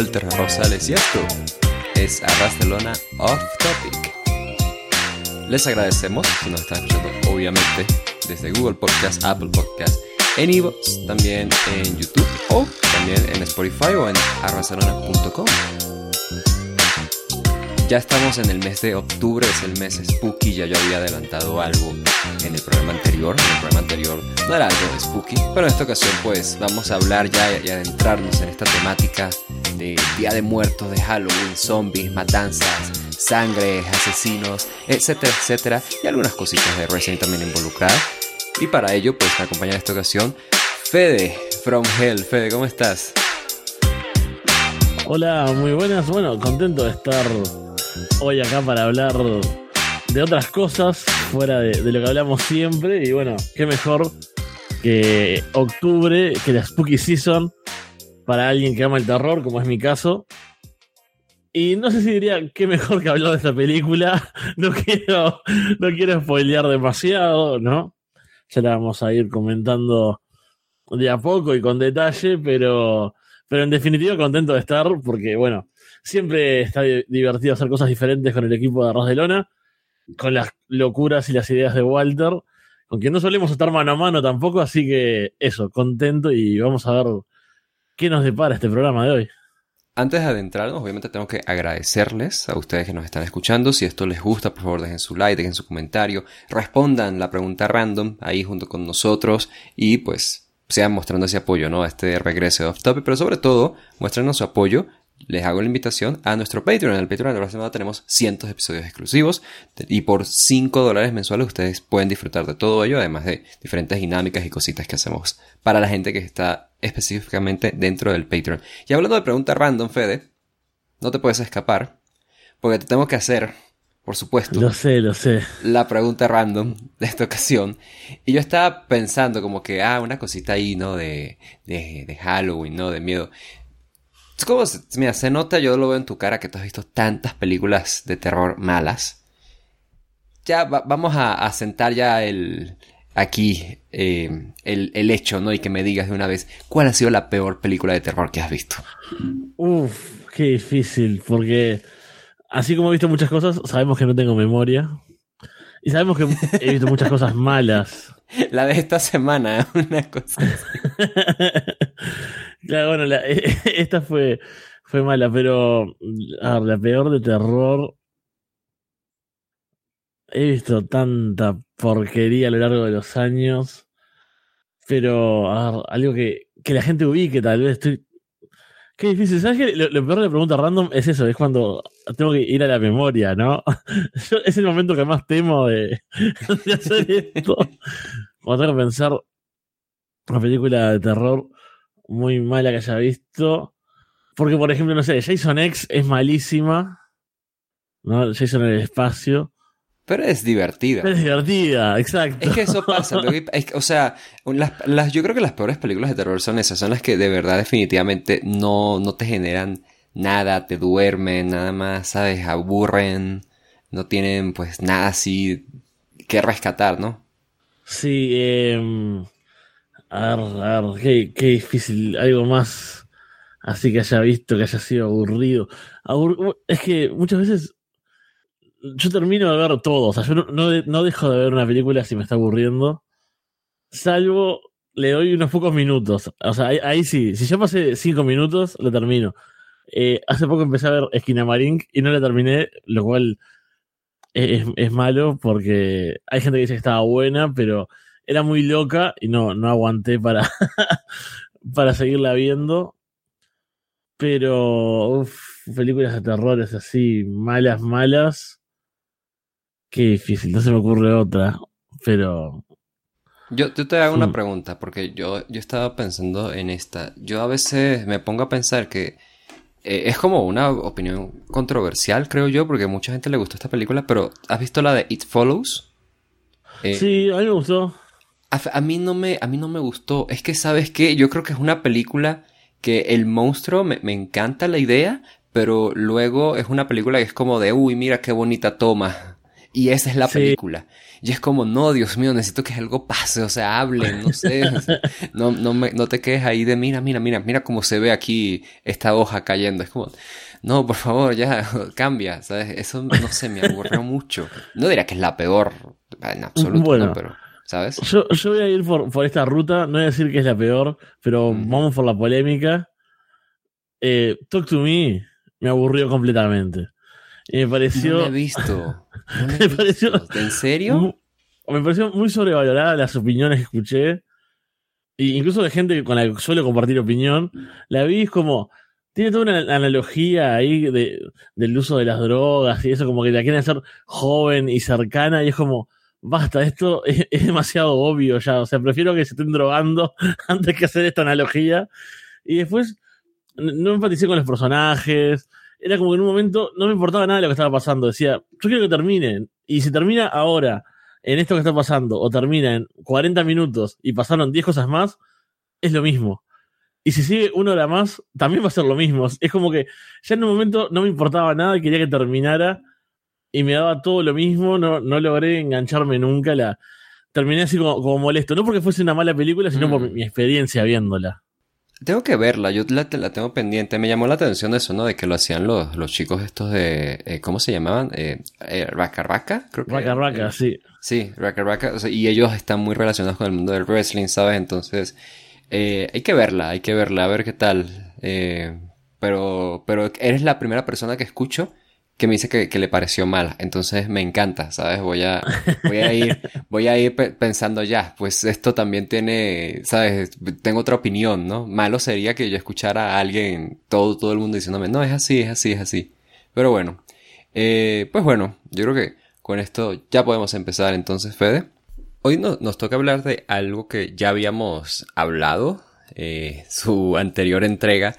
Walter Rosales y esto es Barcelona Off Topic. Les agradecemos si nos están escuchando, obviamente, desde Google Podcast, Apple Podcast, en iVoox, también en YouTube o también en Spotify o en arbarcelona.com. Ya estamos en el mes de octubre, es el mes spooky, ya yo había adelantado algo en el programa anterior, en el programa anterior no era algo spooky, pero en esta ocasión pues vamos a hablar ya y adentrarnos en esta temática de Día de Muertos, de Halloween, zombies, matanzas, sangre, asesinos, etcétera, etcétera, y algunas cositas de Resident también involucradas. Y para ello pues me acompaña en esta ocasión Fede from Hell. Fede, ¿cómo estás? Hola, muy buenas. Bueno, contento de estar hoy acá para hablar de otras cosas fuera de, lo que hablamos siempre. Y bueno, qué mejor que octubre, que la Spooky Season, para alguien que ama el terror, como es mi caso. Y no sé si diría qué mejor que hablar de esta película. No quiero, no quiero spoilear demasiado, ¿no? Ya la vamos a ir comentando de a poco y con detalle, pero, pero en definitiva contento de estar porque, bueno, siempre está divertido hacer cosas diferentes con el equipo de Arroz de Lona, con las locuras y las ideas de Walter, con quien no solemos estar mano a mano tampoco, así que eso, contento y vamos a ver qué nos depara este programa de hoy. Antes de adentrarnos, obviamente tengo que agradecerles a ustedes que nos están escuchando. Si esto les gusta, por favor dejen su like, dejen su comentario, respondan la pregunta random ahí junto con nosotros y pues sean mostrando ese apoyo, ¿no? A este regreso de Off Topic, pero sobre todo, muéstrenos su apoyo les hago la invitación a nuestro Patreon. En el Patreon de la semana tenemos cientos de episodios exclusivos y por 5 dólares mensuales ustedes pueden disfrutar de todo ello, además de diferentes dinámicas y cositas que hacemos para la gente que está específicamente dentro del Patreon. Y hablando de preguntas random, Fede, no te puedes escapar porque te tengo que hacer, por supuesto. Lo sé, lo sé. La pregunta random de esta ocasión. Y yo estaba pensando como que, ah, una cosita ahí, ¿no? De, de, de Halloween, ¿no? De miedo. Es como, mira, se nota, yo lo veo en tu cara que tú has visto tantas películas de terror malas. Ya vamos a, sentar ya el, aquí eh, el, hecho, ¿no? Y que me digas de una vez, ¿cuál ha sido la peor película de terror que has visto? Uf, qué difícil, porque así como he visto muchas cosas, sabemos que no tengo memoria. Y sabemos que he visto muchas cosas malas. La de esta semana, una cosa. claro, bueno, esta fue, fue mala, pero la peor de terror. He visto tanta porquería a lo largo de los años. Pero algo que, que la gente ubique, tal vez estoy. Qué difícil. ¿Sabes qué? Lo, peor de la pregunta random es eso, es cuando tengo que ir a la memoria, ¿no? es el momento que más temo de, de hacer esto. Cuando tengo que pensar una película de terror muy mala que haya visto. Porque, por ejemplo, no sé, Jason X es malísima. ¿No? Jason en el espacio. Pero es divertida. Es divertida, exacto. Es que eso pasa. o sea, las, yo creo que las peores películas de terror son esas. Son las que de verdad definitivamente no, no te generan nada, te duermen, nada más, ¿sabes? Aburren. No tienen pues nada así que rescatar, ¿no? Sí, eh, a ver, a ver, qué, qué, difícil, algo más así que haya visto, que haya sido aburrido. es que muchas veces yo termino de ver todo, o sea, yo no, no, dejo de ver una película si me está aburriendo, salvo le doy unos pocos minutos, o sea, ahí, sí, si ya pasé cinco minutos, lo termino. Eh, hace poco empecé a ver Esquina Marink y no la terminé, lo cual es, malo porque hay gente que dice que estaba buena, pero era muy loca y no, no aguanté para, para seguirla viendo. Pero, películas de terror es así, malas, malas. Qué difícil, no se me ocurre otra, pero... Yo, te hago una pregunta, porque yo, yo estaba pensando en esta. Yo a veces me pongo a pensar que eh, es como una opinión controversial, creo yo, porque a mucha gente le gustó esta película, pero ¿has visto la de It Follows? Eh, sí, a mí me gustó. A, mí no me, a mí no me gustó. Es que, ¿sabes qué? Yo creo que es una película que el monstruo me, me encanta la idea, pero luego es una película que es como de, uy, mira qué bonita toma. Y esa es la película. Y es como, no, Dios mío, necesito que algo pase, o sea, hablen, no sé. no, no, me, no te quedes ahí de, mira, mira, mira, mira cómo se ve aquí esta hoja cayendo. Es como, no, por favor, ya, cambia, ¿sabes? Eso, no sé, me aburrió mucho. No diría que es la peor, en absoluto, no, pero... ¿Sabes? Yo, yo voy a ir por, por, esta ruta, no voy a decir que es la peor, pero vamos por la polémica. Eh, Talk to Me me aburrió completamente. Y me pareció. No he visto. me pareció. ¿En serio? Me pareció muy sobrevalorada las opiniones que escuché. E incluso de gente con la que suelo compartir opinión. La vi es como. Tiene toda una analogía ahí de, del uso de las drogas y eso, como que la quieren hacer joven y cercana. Y es como. Basta, esto es, es demasiado obvio ya. O sea, prefiero que se estén drogando antes que hacer esta analogía. Y después no empaticé con los personajes. Era como que en un momento no me importaba nada de lo que estaba pasando. Decía, yo quiero que termine. Y si termina ahora, en esto que está pasando, o termina en 40 minutos y pasaron 10 cosas más, es lo mismo. Y si sigue una hora más, también va a ser lo mismo. Es como que ya en un momento no me importaba nada y quería que terminara. Y me daba todo lo mismo. No, no logré engancharme nunca. La, terminé así como, molesto. No porque fuese una mala película, sino por mm. mi experiencia viéndola. Tengo que verla, yo la, la, tengo pendiente. Me llamó la atención eso, ¿no? De que lo hacían los, los chicos estos de... Eh, ¿Cómo se llamaban? Eh, eh, Raka Raka, creo que. Raka Raka, eh, sí. Sí, Raka Raka. y ellos están muy relacionados con el mundo del wrestling, ¿sabes? Entonces, hay que verla, hay que verla, a ver qué tal. pero, pero eres la primera persona que escucho que me dice que, le pareció mala. Entonces me encanta, ¿sabes? Voy a, voy a ir, voy a ir pensando ya, pues esto también tiene, ¿sabes? Tengo otra opinión, ¿no? Malo sería que yo escuchara a alguien, todo, todo el mundo diciéndome, no, es así, es así, es así. Pero bueno, eh, pues bueno, yo creo que con esto ya podemos empezar entonces, Fede. Hoy nos toca hablar de algo que ya habíamos hablado, eh, su anterior entrega,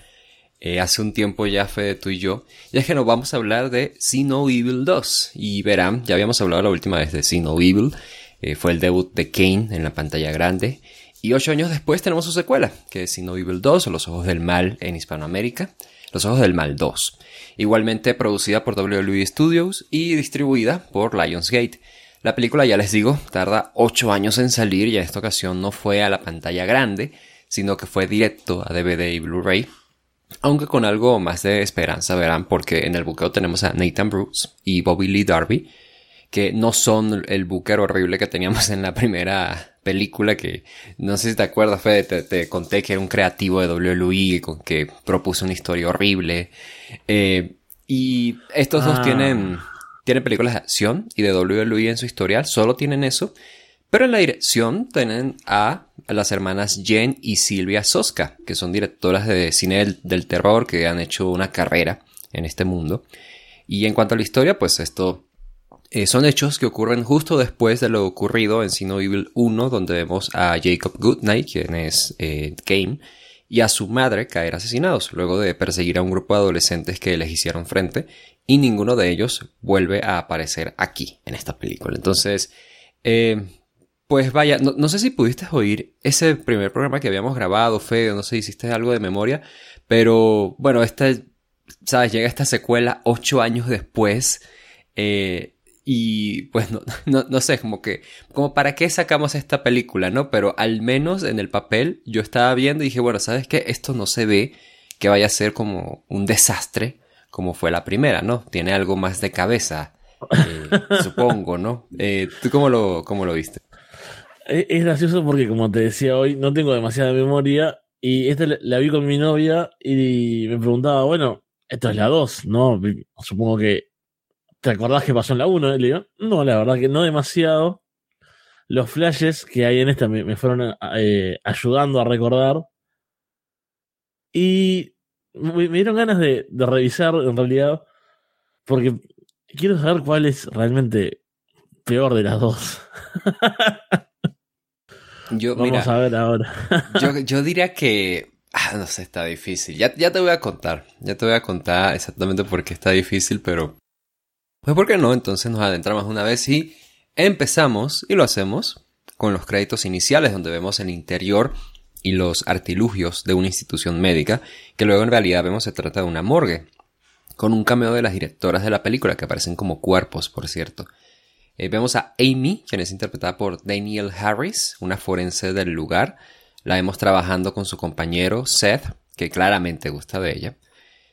eh, hace un tiempo ya fue tú y yo, y es que nos vamos a hablar de See No Evil 2. Y verán, ya habíamos hablado la última vez de See No Evil, eh, fue el debut de Kane en la pantalla grande. Y ocho años después tenemos su secuela, que es See No Evil 2 o Los Ojos del Mal en Hispanoamérica. Los Ojos del Mal 2. Igualmente producida por WWE Studios y distribuida por Lionsgate. La película, ya les digo, tarda ocho años en salir y en esta ocasión no fue a la pantalla grande, sino que fue directo a DVD y Blu-ray aunque con algo más de esperanza, verán, porque en el buqueo tenemos a Nathan Bruce y Bobby Lee Darby, que no son el buquero horrible que teníamos en la primera película, que no sé si te acuerdas, Fede, te, conté que era un creativo de WWE con que propuso una historia horrible. Eh, y estos dos ah. tienen, tienen películas de acción y de WWE en su historial, solo tienen eso. Pero en la dirección tienen a las hermanas Jen y Silvia Soska, que son directoras de cine del, terror que han hecho una carrera en este mundo. Y en cuanto a la historia, pues esto eh, son hechos que ocurren justo después de lo ocurrido en Sino Evil 1, donde vemos a Jacob Goodnight, quien es eh, Game, y a su madre caer asesinados, luego de perseguir a un grupo de adolescentes que les hicieron frente, y ninguno de ellos vuelve a aparecer aquí, en esta película. Entonces, eh, pues vaya, no, sé si pudiste oír ese primer programa que habíamos grabado, Feo, no sé, hiciste algo de memoria, pero bueno, esta, sabes, llega esta secuela ocho años después, eh, y pues no, no, sé, como que, como para qué sacamos esta película, ¿no? Pero al menos en el papel yo estaba viendo y dije, bueno, ¿sabes qué? Esto no se ve que vaya a ser como un desastre como fue la primera, ¿no? Tiene algo más de cabeza, eh, supongo, ¿no? Eh, ¿Tú cómo lo, cómo lo viste? Es gracioso porque, como te decía hoy, no tengo demasiada memoria. Y esta la vi con mi novia y me preguntaba, bueno, esto es la 2, ¿no? Supongo que. ¿Te acordás que pasó en la 1? Le digo, no, la verdad que no demasiado. Los flashes que hay en esta me, fueron eh, ayudando a recordar. Y me, dieron ganas de, de revisar, en realidad, porque quiero saber cuál es realmente peor de las dos. Yo, Vamos a ver ahora. yo, diría que. Ah, no sé, está difícil. Ya, ya te voy a contar. Ya te voy a contar exactamente por qué está difícil, pero. Pues, ¿por qué no? Entonces nos adentramos una vez y empezamos, y lo hacemos, con los créditos iniciales, donde vemos el interior y los artilugios de una institución médica, que luego en realidad vemos se trata de una morgue, con un cameo de las directoras de la película, que aparecen como cuerpos, por cierto. Eh, vemos a Amy, quien es interpretada por Daniel Harris, una forense del lugar. La vemos trabajando con su compañero Seth, que claramente gusta de ella.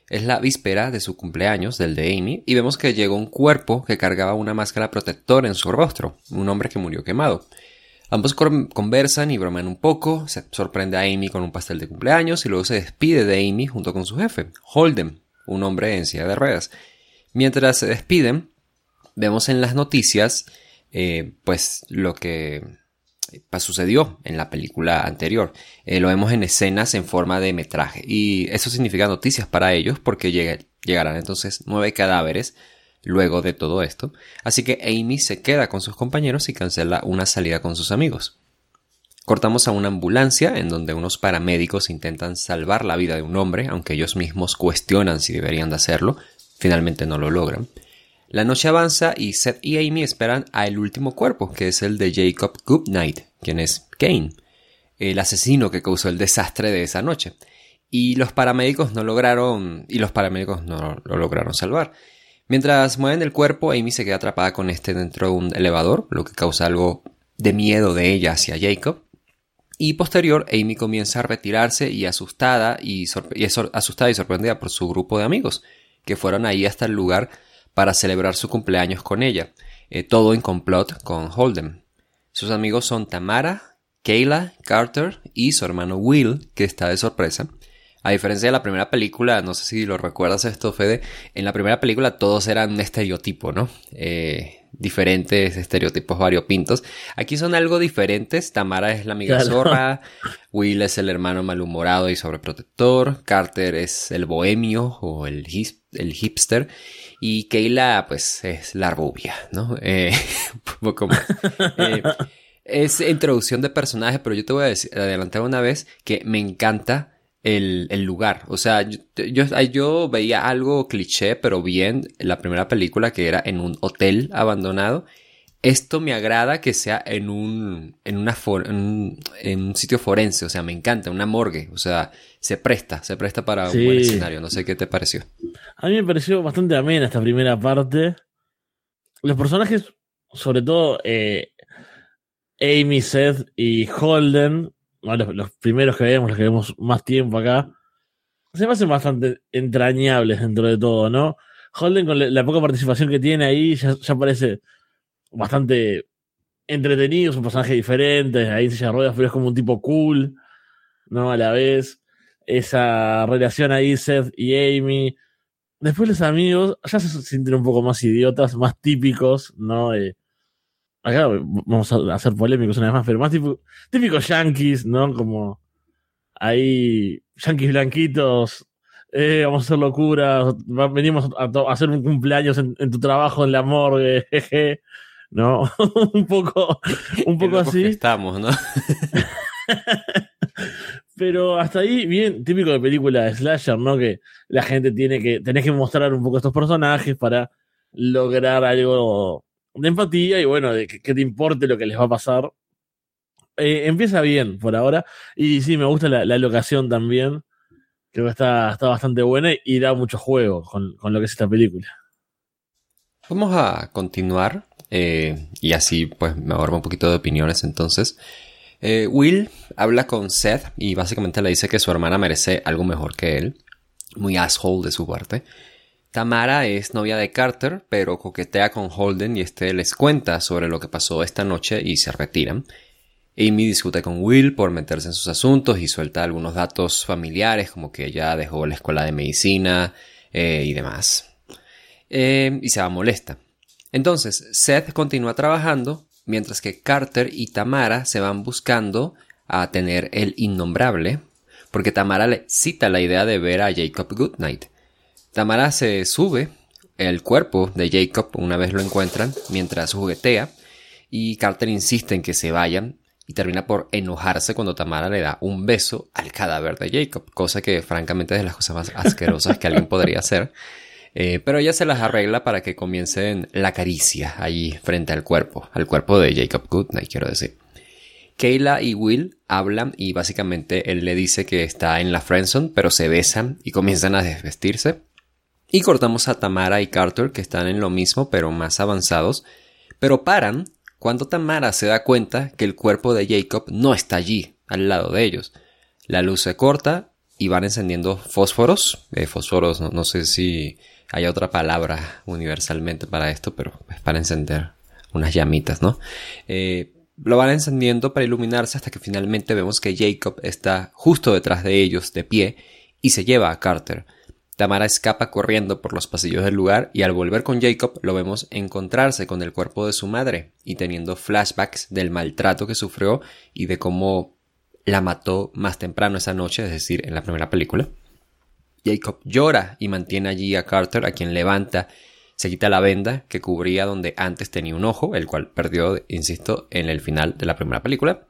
Es la víspera de su cumpleaños, del de Amy, y vemos que llegó un cuerpo que cargaba una máscara protectora en su rostro, un hombre que murió quemado. Ambos conversan y bromean un poco, se sorprende a Amy con un pastel de cumpleaños y luego se despide de Amy junto con su jefe, Holden, un hombre en silla de ruedas. Mientras se despiden, vemos en las noticias eh, pues lo que pues, sucedió en la película anterior. Eh, lo vemos en escenas en forma de metraje y eso significa noticias para ellos porque llegarán entonces nueve cadáveres luego de todo esto, así que Amy se queda con sus compañeros y cancela una salida con sus amigos. Cortamos a una ambulancia en donde unos paramédicos intentan salvar la vida de un hombre, aunque ellos mismos cuestionan si deberían de hacerlo, finalmente no lo logran. La noche avanza y Seth y Amy esperan a el último cuerpo, que es el de Jacob Goodnight, quien es Kane, el asesino que causó el desastre de esa noche. Y los paramédicos no lograron, y los paramédicos no lo lograron salvar. Mientras mueven el cuerpo, Amy se queda atrapada con este dentro de un elevador, lo que causa algo de miedo de ella hacia Jacob. Y posterior, Amy comienza a retirarse y asustada y, asustada y sorprendida por su grupo de amigos, que fueron ahí hasta el lugar para celebrar su cumpleaños con ella, eh, todo en complot con Holden. Sus amigos son Tamara, Kayla, Carter y su hermano Will, que está de sorpresa. A diferencia de la primera película, no sé si lo recuerdas esto, Fede, en la primera película todos eran un estereotipo, ¿no? Eh, diferentes estereotipos variopintos. Aquí son algo diferentes. Tamara es la amiga zorra, Will es el hermano malhumorado y sobreprotector, Carter es el bohemio o el, el hipster y Kayla pues es la rubia, ¿no? Eh. Eh, es introducción de personajes, pero yo te voy a decir, adelantar una vez que me encanta el, el lugar. O sea, yo, yo, veía algo cliché, pero bien, en la primera película que era en un hotel abandonado. Esto me agrada que sea en un, en una en un, sitio forense, o sea, me encanta, una morgue, o sea, se presta, se presta para un buen escenario, no sé qué te pareció. A mí me pareció bastante amena esta primera parte. Los personajes, sobre todo eh, Amy, Seth y Holden, los, primeros que vemos, los que vemos más tiempo acá, se me hacen bastante entrañables dentro de todo, ¿no? Holden con la, poca participación que tiene ahí ya, parece bastante entretenido, un personaje diferente, ahí se ruedas, pero es como un tipo cool, ¿no? A la vez, esa relación ahí, Seth y Amy. Después los amigos ya se sienten un poco más idiotas, más típicos, ¿no? Eh, acá vamos a hacer polémicos una vez más, pero más tipo, típicos yankees, ¿no? Como ahí, yankees blanquitos, eh, vamos a hacer locuras, venimos a, hacer un cumpleaños en, tu trabajo en la morgue, jeje, ¿no? un poco, un poco así. Estamos, ¿no? Pero hasta ahí, bien, típico de película de slasher, ¿no? Que la gente tiene que, tenés que mostrar un poco estos personajes para lograr algo de empatía y bueno, de que, te importe lo que les va a pasar. Eh, empieza bien por ahora. Y sí, me gusta la, locación también. Creo que está, está bastante buena y da mucho juego con, lo que es esta película. Vamos a continuar eh, y así pues me ahorro un poquito de opiniones entonces. Eh, Will habla con Seth y básicamente le dice que su hermana merece algo mejor que él. Muy asshole de su parte. Tamara es novia de Carter, pero coquetea con Holden y este les cuenta sobre lo que pasó esta noche y se retiran. Amy discute con Will por meterse en sus asuntos y suelta algunos datos familiares como que ella dejó la escuela de medicina eh, y demás. Y se va molesta. Entonces, Seth continúa trabajando mientras que Carter y Tamara se van buscando a tener el innombrable, porque Tamara le cita la idea de ver a Jacob Goodnight Tamara se sube el cuerpo de Jacob una vez lo encuentran mientras juguetea y Carter insiste en que se vayan y termina por enojarse cuando Tamara le da un beso al cadáver de Jacob, cosa que francamente es de las cosas más asquerosas que alguien podría hacer. Eh, pero ella se las arregla para que comiencen la caricia allí frente al cuerpo, al cuerpo de Jacob Goodnight, quiero decir. Kayla y Will hablan y básicamente él le dice que está en la friendzone, pero se besan y comienzan a desvestirse. Y cortamos a Tamara y Carter, que están en lo mismo, pero más avanzados, Pero paran cuando Tamara se da cuenta que el cuerpo de Jacob no está allí, al lado de ellos. La luz se corta y van encendiendo fósforos. Eh, fósforos, no, sé si hay otra palabra universalmente para esto, pero es para encender unas llamitas, ¿no? Eh, lo van encendiendo para iluminarse hasta que finalmente vemos que Jacob está justo detrás de ellos, de pie, y se lleva a Carter. Tamara escapa corriendo por los pasillos del lugar y al volver con Jacob lo vemos encontrarse con el cuerpo de su madre y teniendo flashbacks del maltrato que sufrió y de cómo la mató más temprano esa noche, es decir, en la primera película. Jacob llora y mantiene allí a Carter, a quien levanta, se quita la venda que cubría donde antes tenía un ojo, el cual perdió, insisto, en el final de la primera película,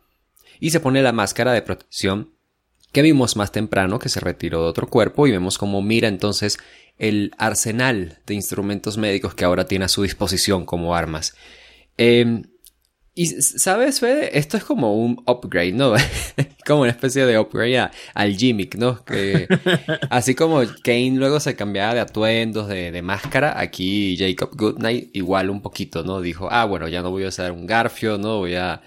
y se pone la máscara de protección que vimos más temprano que se retiró de otro cuerpo y vemos cómo mira entonces el arsenal de instrumentos médicos que ahora tiene a su disposición como armas. Em, y sabes, Fede, esto es como un upgrade, ¿no? como una especie de upgrade al gimmick, ¿no? Que, así como Kane luego se cambiaba de atuendos, de, de, máscara, aquí Jacob Goodnight igual un poquito, ¿no? Dijo, ah, bueno, ya no voy a usar un garfio, ¿no? Voy a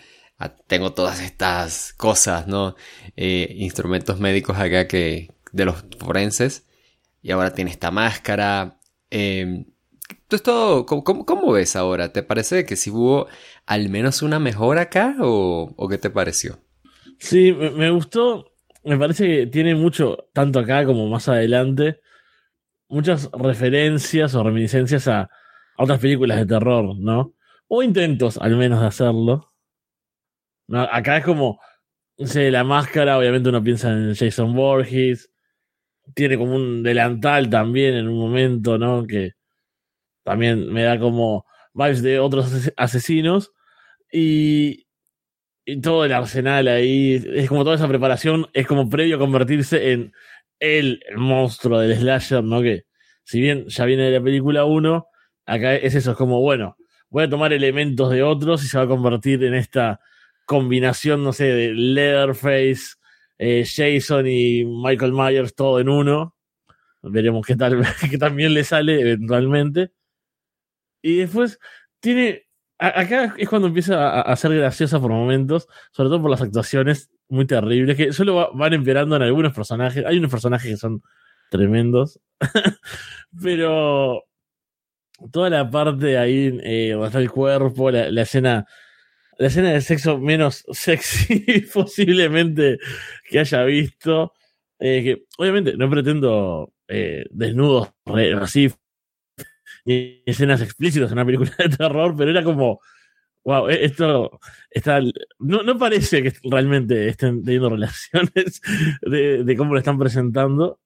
tengo todas estas cosas, ¿no? Eh, instrumentos médicos acá que de los forenses. Y ahora tiene esta máscara. Eh, esto, ¿cómo, ves ahora? ¿Te parece que si hubo al menos una mejora acá o, qué te pareció? Sí, me, gustó. Me parece que tiene mucho, tanto acá como más adelante, muchas referencias o reminiscencias a, a otras películas de terror, ¿no? O intentos al menos de hacerlo. Acá es como, no sé, la máscara, obviamente uno piensa en Jason Borges, tiene como un delantal también en un momento, ¿no? Que también me da como vibes de otros asesinos y, todo el arsenal ahí, es como toda esa preparación, es como previo a convertirse en el, monstruo del slasher, ¿no? Que si bien ya viene de la película 1, acá es eso, es como, bueno, voy a tomar elementos de otros y se va a convertir en esta combinación, no sé, de Leatherface, eh, Jason y Michael Myers todo en uno. Veremos qué tal, que también le sale eventualmente. Y después tiene. acá es cuando empieza a, ser graciosa por momentos, sobre todo por las actuaciones muy terribles, que solo van empeorando en algunos personajes. Hay unos personajes que son tremendos, pero toda la parte ahí eh, donde está el cuerpo, la escena la escena de sexo menos sexy posiblemente que haya visto. Eh, que obviamente no pretendo eh, desnudos así ni escenas explícitas en una película de terror, pero era como, wow, e-, esto está, no, no parece que realmente estén teniendo relaciones de, cómo lo están presentando.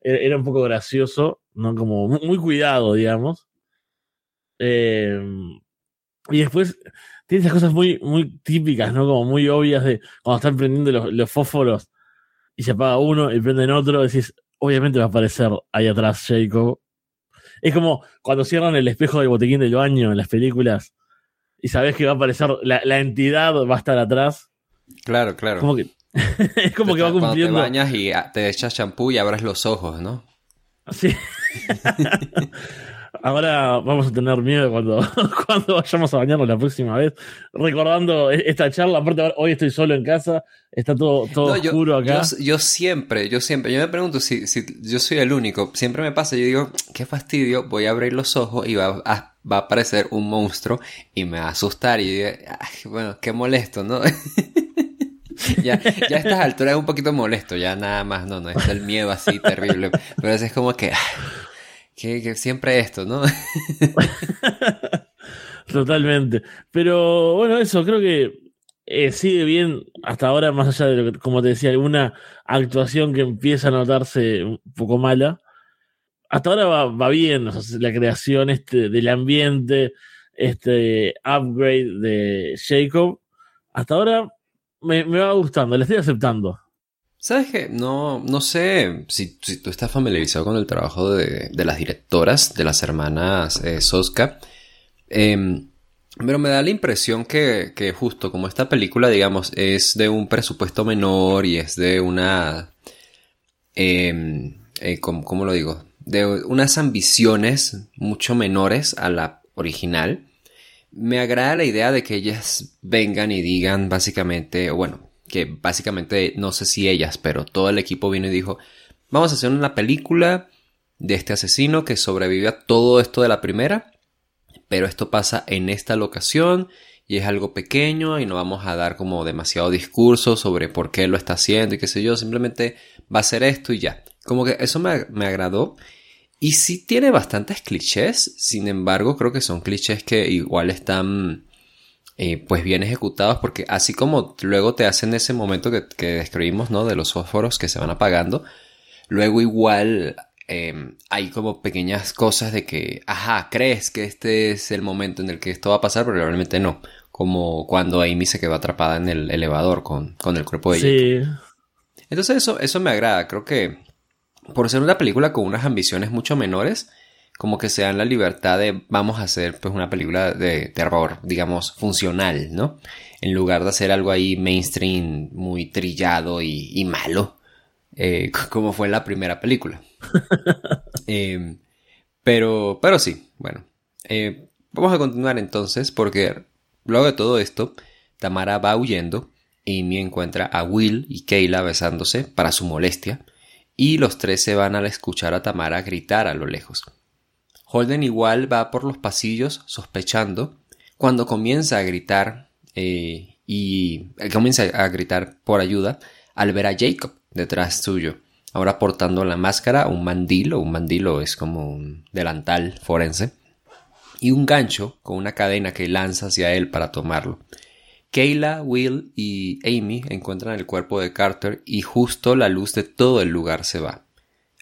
Era, era, un poco gracioso, ¿no? Como muy, cuidado, digamos. Eh, y después tiene esas cosas muy, muy típicas, ¿no? Como muy obvias de cuando están prendiendo los, fósforos y se apaga uno y prenden otro, decís, obviamente va a aparecer ahí atrás Jacob. Es como cuando cierran el espejo del botequín del baño en las películas y sabes que va a aparecer, la, la entidad va a estar atrás. Claro, claro. Como que, es como que va cumpliendo. te bañas y te echas champú y abres los ojos, ¿no? Sí. Ahora vamos a tener miedo cuando, cuando vayamos a bañarnos la próxima vez. Recordando e-, esta charla, aparte hoy estoy solo en casa, está todo, todo oscuro acá. Yo, siempre, yo siempre, yo me pregunto si, si yo soy el único. Siempre me pasa, yo digo, qué fastidio, voy a abrir los ojos y va a, va a aparecer un monstruo y me va a asustar y digo, bueno, qué molesto, ¿no? ya, ya a estas alturas es un poquito molesto, ya nada más, no, no, es el miedo así terrible. Pero es como que que, siempre esto, ¿no? Totalmente. Pero bueno, eso creo que eh, sigue bien hasta ahora, más allá de lo que, como te decía, alguna actuación que empieza a notarse un poco mala. Hasta ahora va, bien la creación este, del ambiente, este upgrade de Jacob. Hasta ahora me va gustando, le estoy aceptando. ¿Sabes qué? No, no sé si, si, tú estás familiarizado con el trabajo de, de las directoras, de las hermanas eh, Soska. Em, pero me da la impresión que, que, justo como esta película, digamos, es de un presupuesto menor y es de una... Eh, eh, ¿cómo, ¿Cómo lo digo? De unas ambiciones mucho menores a la original me agrada la idea de que ellas vengan y digan básicamente, bueno, que básicamente no sé si ellas, pero todo el equipo vino y dijo, vamos a hacer una película de este asesino que sobrevive a todo esto de la primera, pero esto pasa en esta locación y es algo pequeño y no vamos a dar como demasiado discurso sobre por qué lo está haciendo y qué sé yo, simplemente va a ser esto y ya. Como que eso me, me agradó. Y sí tiene bastantes clichés, sin embargo creo que son clichés que igual están eh, pues bien ejecutados porque así como luego te hacen ese momento que, que describimos, ¿no? De los fósforos que se van apagando, luego igual Em, hay como pequeñas cosas de que, ajá, crees que este es el momento en el que esto va a pasar, pero realmente no. Como cuando Amy se quedó atrapada en el elevador con, con el cuerpo de ella. Sí. Entonces eso, eso me agrada. Creo que por ser una película con unas ambiciones mucho menores, como que se dan la libertad de vamos a hacer pues una película de terror, digamos, funcional, ¿no? En lugar de hacer algo ahí mainstream muy trillado y, y malo, eh, como fue en la primera película. Eh, pero, pero sí, bueno. Eh, vamos a continuar entonces porque luego de todo esto, Tamara va huyendo. Amy encuentra a Will y Kayla besándose para su molestia y los tres se van a escuchar a Tamara gritar a lo lejos. Holden igual va por los pasillos sospechando cuando comienza a gritar y comienza a gritar por ayuda al ver a Jacob detrás suyo ahora portando la máscara, un mandilo, un mandilo es como un delantal forense, y un gancho con una cadena que lanza hacia él para tomarlo. Kayla, Will y Amy encuentran el cuerpo de Carter y justo la luz de todo el lugar se va.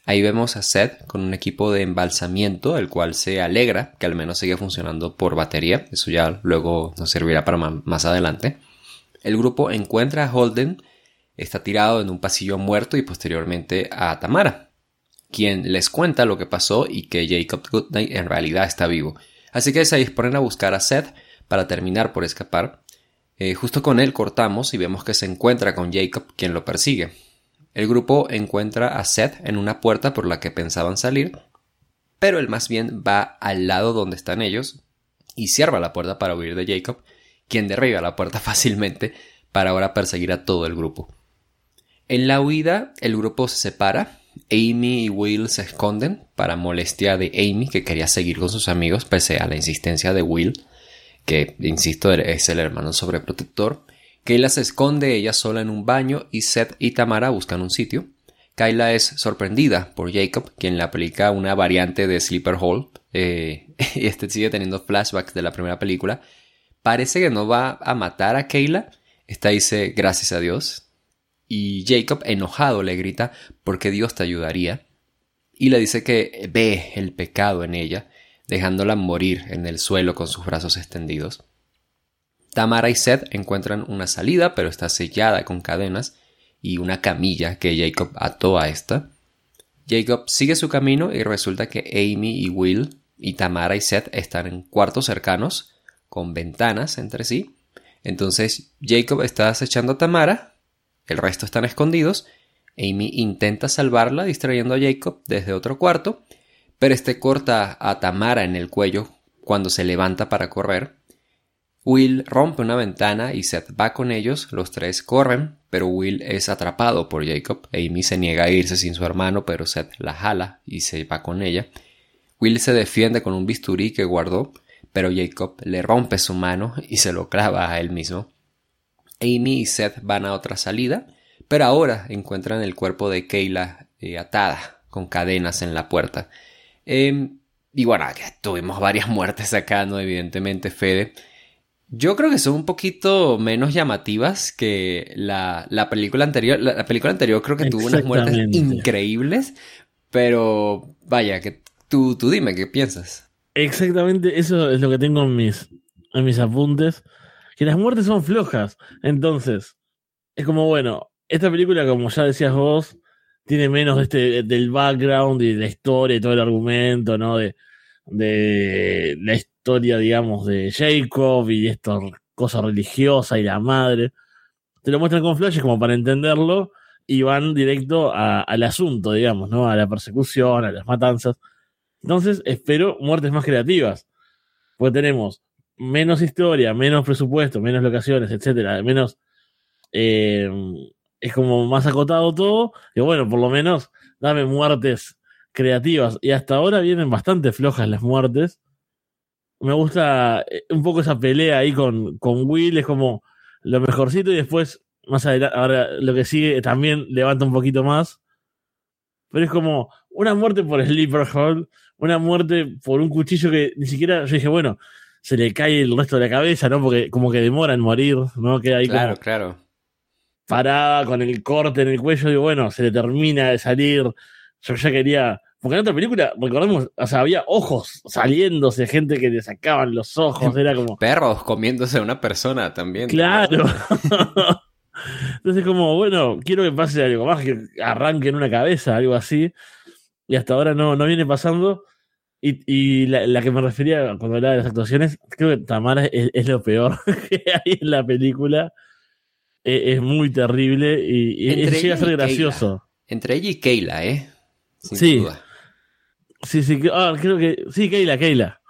Ahí vemos a Seth con un equipo de embalsamiento, el cual se alegra que al menos sigue funcionando por batería. Eso ya luego nos servirá para más adelante. El grupo encuentra a Holden está tirado en un pasillo muerto y posteriormente a Tamara, quien les cuenta lo que pasó y que Jacob Goodnight en realidad está vivo. Así que se disponen a buscar a Seth para terminar por escapar. Eh, justo con él cortamos y vemos que se encuentra con Jacob, quien lo persigue. El grupo encuentra a Seth en una puerta por la que pensaban salir, pero él más bien va al lado donde están ellos y cierra la puerta para huir de Jacob, quien derriba la puerta fácilmente para ahora perseguir a todo el grupo. En la huida, el grupo se separa. Amy y Will se esconden para molestia de Amy, que quería seguir con sus amigos pese a la insistencia de Will, que, insisto, es el hermano sobreprotector. Kayla se esconde ella sola en un baño y Seth y Tamara buscan un sitio. Kayla es sorprendida por Jacob, quien le aplica una variante de Sleeper Hole. Eh, y este sigue teniendo flashbacks de la primera película. Parece que no va a matar a Kayla. Esta dice gracias a Dios y Jacob, enojado, le grita porque Dios te ayudaría y le dice que ve el pecado en ella, dejándola morir en el suelo con sus brazos extendidos. Tamara y Seth encuentran una salida, pero está sellada con cadenas y una camilla que Jacob ató a esta. Jacob sigue su camino y resulta que Amy y Will y Tamara y Seth están en cuartos cercanos, con ventanas entre sí. Entonces Jacob está acechando a Tamara el resto están escondidos. Amy intenta salvarla distrayendo a Jacob desde otro cuarto, pero este corta a Tamara en el cuello cuando se levanta para correr. Will rompe una ventana y Seth va con ellos, los tres corren, pero Will es atrapado por Jacob. Amy se niega a irse sin su hermano, pero Seth la jala y se va con ella. Will se defiende con un bisturí que guardó, pero Jacob le rompe su mano y se lo clava a él mismo. Amy y Seth van a otra salida, pero ahora encuentran el cuerpo de Kayla eh, atada con cadenas en la puerta. Em, y bueno, tuvimos varias muertes acá, ¿no? Evidentemente, Fede. Yo creo que son un poquito menos llamativas que la, película anterior. La, película anterior creo que tuvo unas muertes increíbles, pero vaya, que tú, tú dime, ¿qué piensas? Exactamente, eso es lo que tengo en mis, en mis apuntes que las muertes son flojas. Entonces, es como, bueno, esta película, como ya decías vos, tiene menos este, del background y de la historia y todo el argumento, ¿no? De, de la historia, digamos, de Jacob y esta cosa religiosa y la madre. Te lo muestran con flashes como para entenderlo y van directo al asunto, digamos, ¿no? A la persecución, a las matanzas. Entonces, espero muertes más creativas. Porque tenemos menos historia, menos presupuesto, menos locaciones, etcétera, menos eh, es como más acotado todo, y bueno, por lo menos dame muertes creativas. Y hasta ahora vienen bastante flojas las muertes. Me gusta eh, un poco esa pelea ahí con, con Will, es como lo mejorcito y después, más adelante, ahora lo que sigue también levanta un poquito más. Pero es como una muerte por Sleeper Hole, una muerte por un cuchillo que ni siquiera yo dije, bueno, se le cae el resto de la cabeza, ¿no? Porque como que demora en morir, ¿no? Queda ahí claro, claro. parada con el corte en el cuello y bueno, se le termina de salir. Yo ya quería. Porque en otra película, recordemos, o sea, había ojos saliéndose, gente que le sacaban los ojos, era como. Perros comiéndose a una persona también. Claro. Entonces, como, bueno, quiero que pase algo más, que arranque en una cabeza, algo así. Y hasta ahora no, no viene pasando. Y, y la, la, que me refería cuando hablaba de las actuaciones, creo que Tamara es, es lo peor que hay en la película. Es, es muy terrible y, y llega a ser gracioso. Keila. Entre ella y Keila, ¿eh? Sin sí. duda. Sí, sí, ah, creo que. Sí, Keila, Keila.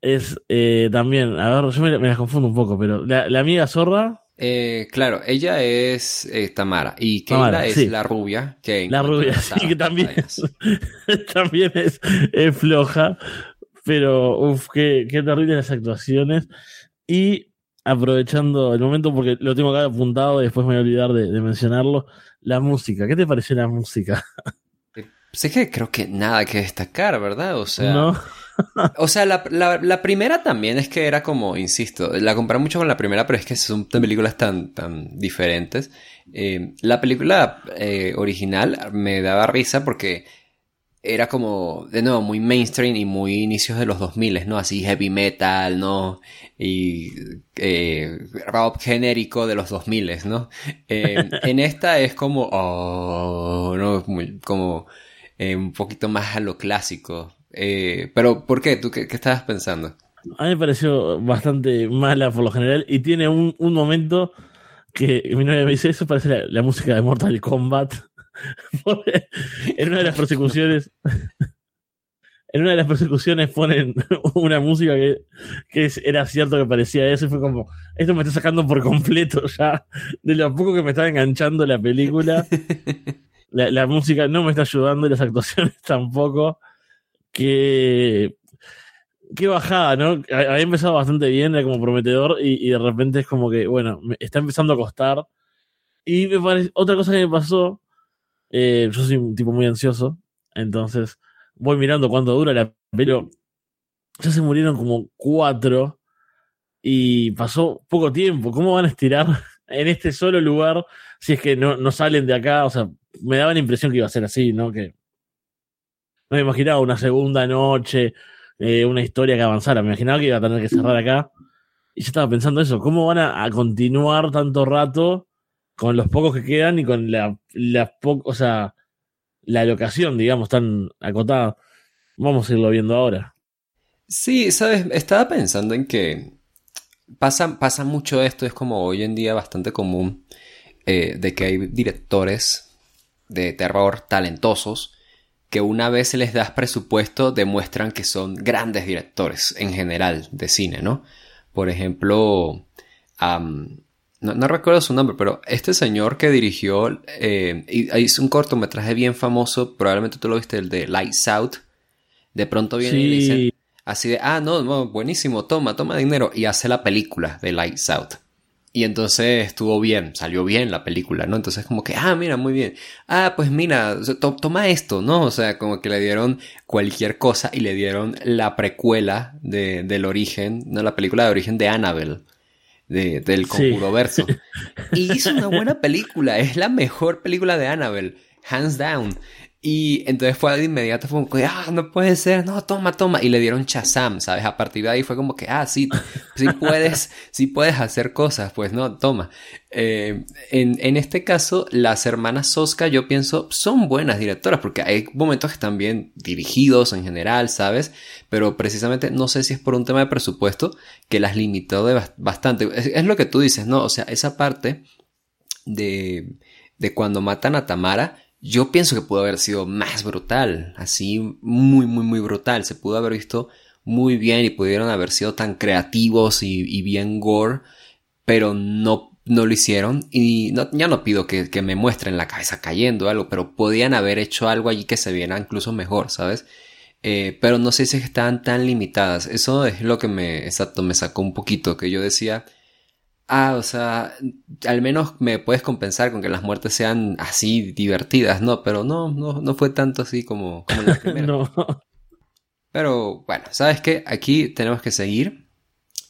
Es eh, también, a ver, yo me, me, las confundo un poco, pero la, la amiga zorra. Eh, claro, ella es eh, Tamara y Keila Tamara, es sí. la rubia. Que la rubia, sí, que también, también es, es, floja, pero uff, qué, qué terribles las actuaciones. Y aprovechando el momento, porque lo tengo acá apuntado y después me voy a olvidar de, de mencionarlo, la música. ¿Qué te pareció la música? Pues es que creo que nada que destacar, ¿verdad? O sea. No. o sea, la, la, la, primera también es que era como, insisto, la comparo mucho con la primera, pero es que son películas tan, tan diferentes. Eh, la película eh, original me daba risa porque era como, de nuevo, muy mainstream y muy inicios de los 2000, ¿no? Así heavy metal, ¿no? Y eh, rock genérico de los 2000, ¿no? Eh, en esta es como, oh, ¿no? Muy, como eh, un poquito más a lo clásico. Eh, pero, ¿por qué? ¿Tú qué, qué, estabas pensando? A mí me pareció bastante mala por lo general y tiene un, un momento que mi novia me dice, eso parece la, la música de Mortal Kombat. en una de las persecuciones en una de las persecuciones ponen una música que, que es, era cierto que parecía eso y fue como, esto me está sacando por completo ya de lo poco que me estaba enganchando la película. La, la música no me está ayudando y las actuaciones tampoco. Que, qué bajada, ¿no? Había empezado bastante bien, era como prometedor y, y de repente es como que, bueno, me está empezando a costar. Y me parece, otra cosa que me pasó, eh, yo soy un tipo muy ansioso, entonces voy mirando cuánto dura la pero ya se murieron como cuatro y pasó poco tiempo. ¿Cómo van a estirar en este solo lugar si es que no, no salen de acá? O sea, me daba la impresión que iba a ser así, ¿no? Que no me imaginaba una segunda noche, eh, una historia que avanzara. Me imaginaba que iba a tener que cerrar acá. Y yo estaba pensando eso, ¿cómo van a, continuar tanto rato con los pocos que quedan y con la, la o sea, la locación, digamos, tan acotada? Vamos a irlo viendo ahora. Sí, sabes, estaba pensando en que pasa, pasa mucho esto, es como hoy en día bastante común, eh, de que hay directores de terror talentosos que una vez se les das presupuesto demuestran que son grandes directores en general de cine, ¿no? Por ejemplo, um, no, no, recuerdo su nombre, pero este señor que dirigió, eh, hizo un cortometraje bien famoso, probablemente tú lo viste, el de Lights Out. De pronto viene sí. y dicen así de, ah, no, no, buenísimo, toma, toma dinero. Y hace la película de Lights Out. Y entonces estuvo bien, salió bien la película, ¿no? Entonces como que, ah, mira, muy bien. Ah, pues mira, to toma esto, ¿no? O sea, como que le dieron cualquier cosa y le dieron la precuela de, del origen, ¿no? La película de origen de Annabelle. De, del conjuro sí. verso. Y hizo una buena película, es la mejor película de Annabelle, hands down. Y entonces fue de inmediato, fue como ah, no puede ser, no, toma, toma. Y le dieron chazam, ¿sabes? A partir de ahí fue como que, ah, sí, sí puedes, sí puedes hacer cosas, pues no, toma. Eh, en, en, este caso, las hermanas Soska, yo pienso, son buenas directoras, porque hay momentos que están bien dirigidos en general, ¿sabes? Pero precisamente no sé si es por un tema de presupuesto que las limitó de bastante. Es, es lo que tú dices, ¿no? O sea, esa parte de, de cuando matan a Tamara yo pienso que pudo haber sido más brutal, así muy, muy, muy brutal. Se pudo haber visto muy bien y pudieron haber sido tan creativos y, bien gore, pero no, no lo hicieron. Y ya no pido que, que, me muestren la cabeza cayendo o algo, pero podían haber hecho algo allí que se viera incluso mejor, ¿sabes? Eh, pero no sé si estaban tan limitadas. Eso es lo que me, exacto, me sacó un poquito, que yo decía, ah, o sea, al menos me puedes compensar con que las muertes sean así divertidas, ¿no? Pero no, no, no fue tanto así como, como la primera. no. Pero bueno, ¿sabes qué? Aquí tenemos que seguir.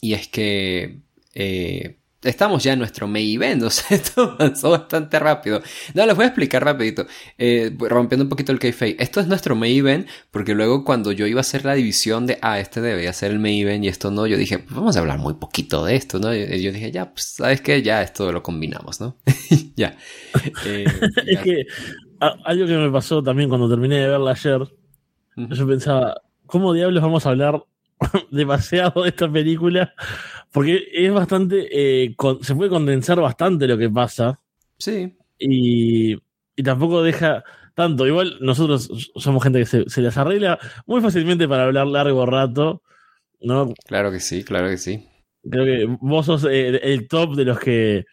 Y es que eh, estamos ya en nuestro main event, o sea, esto avanzó bastante rápido. No, les voy a explicar rapidito, eh, rompiendo un poquito el kayfabe. Esto es nuestro main event, porque luego cuando yo iba a hacer la división de, ah, este debería ser el main event y esto no, yo dije, pues vamos a hablar muy poquito de esto, ¿no? Y yo dije, ya, pues, ¿sabes qué? Ya esto lo combinamos, ¿no? ya. Eh, es que algo que me pasó también cuando terminé de verla ayer, yo pensaba, ¿cómo diablos vamos a hablar demasiado de esta película? Porque es bastante. Eh, se puede condensar bastante lo que pasa. Sí. Y, y tampoco deja tanto. Igual nosotros somos gente que se, se las arregla muy fácilmente para hablar largo rato. ¿no? Claro que sí, claro que sí. Creo que vos sos el top de los que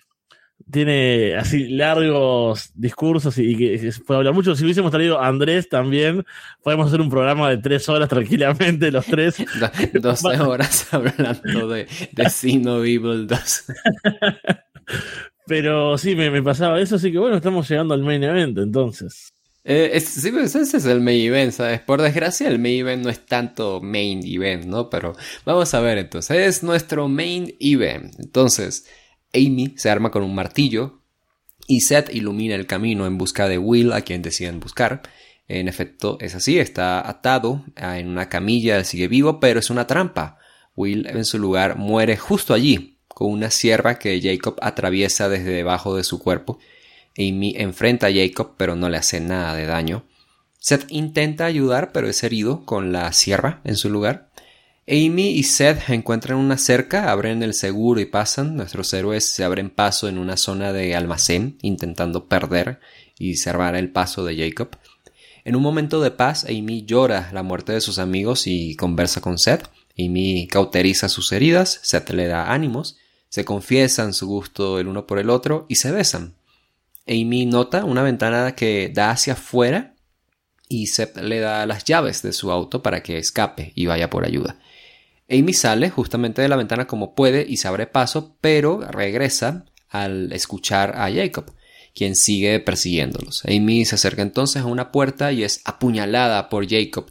tiene así largos discursos y, que puede hablar mucho. Si hubiésemos traído a Andrés también, podemos hacer un programa de tres horas tranquilamente, los tres. 12 horas hablando de, de Sino Evil 2. Pero sí, me, pasaba eso, así que bueno, estamos llegando al main event entonces. Eh, sí, pues ese es el main event, ¿sabes? Por desgracia, el main event no es tanto main event, ¿no? Pero vamos a ver entonces, es nuestro main event. Entonces, Amy se arma con un martillo y Seth ilumina el camino en busca de Will, a quien deciden buscar. En efecto, es así, está atado en una camilla, sigue vivo, pero es una trampa. Will en su lugar muere justo allí, con una sierva que Jacob atraviesa desde debajo de su cuerpo. Amy enfrenta a Jacob, pero no le hace nada de daño. Seth intenta ayudar, pero es herido con la sierva en su lugar. Amy y Seth encuentran una cerca, abren el seguro y pasan. Nuestros héroes se abren paso en una zona de almacén, intentando perder y cerrar el paso de Jacob. En un momento de paz, Amy llora la muerte de sus amigos y conversa con Seth. Amy cauteriza sus heridas, Seth le da ánimos, se confiesan su gusto el uno por el otro y se besan. Amy nota una ventana que da hacia afuera y Seth le da las llaves de su auto para que escape y vaya por ayuda. Amy sale justamente de la ventana como puede y se abre paso, pero regresa al escuchar a Jacob, quien sigue persiguiéndolos. Amy se acerca entonces a una puerta y es apuñalada por Jacob,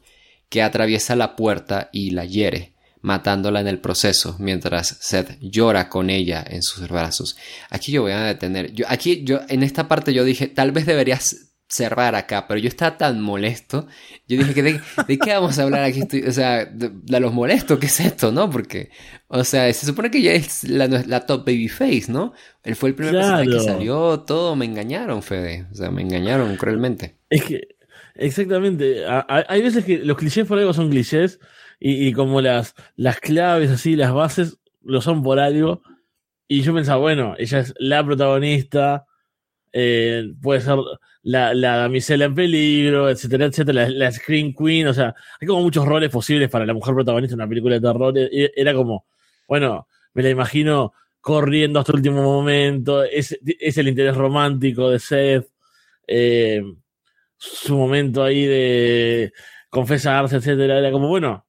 que atraviesa la puerta y la hiere, matándola en el proceso, mientras Seth llora con ella en sus brazos. Aquí yo voy a detener. Yo, aquí yo, en esta parte yo dije, tal vez deberías cerrar acá, pero yo estaba tan molesto. Yo dije, que de, qué vamos a hablar aquí? o sea, de, los molestos, ¿qué es esto, no? Porque, o sea, se supone que ya es la, la top babyface, ¿no? Él fue el primer personaje que salió, todo me engañaron, Fede. O sea, me engañaron cruelmente. Es que, exactamente. hay veces que los clichés por algo son clichés y, y, como las, las claves, así, las bases, lo son por algo. Y yo pensaba, bueno, ella es la protagonista, eh, puede ser la, la, damisela en peligro, etcétera, etcétera, la, Screen Queen, o sea, hay como muchos roles posibles para la mujer protagonista en una película de terror. E, era como, bueno, me la imagino corriendo hasta el último momento, es, es el interés romántico de Seth, eh, su momento ahí de confesarse, etcétera, era como, bueno,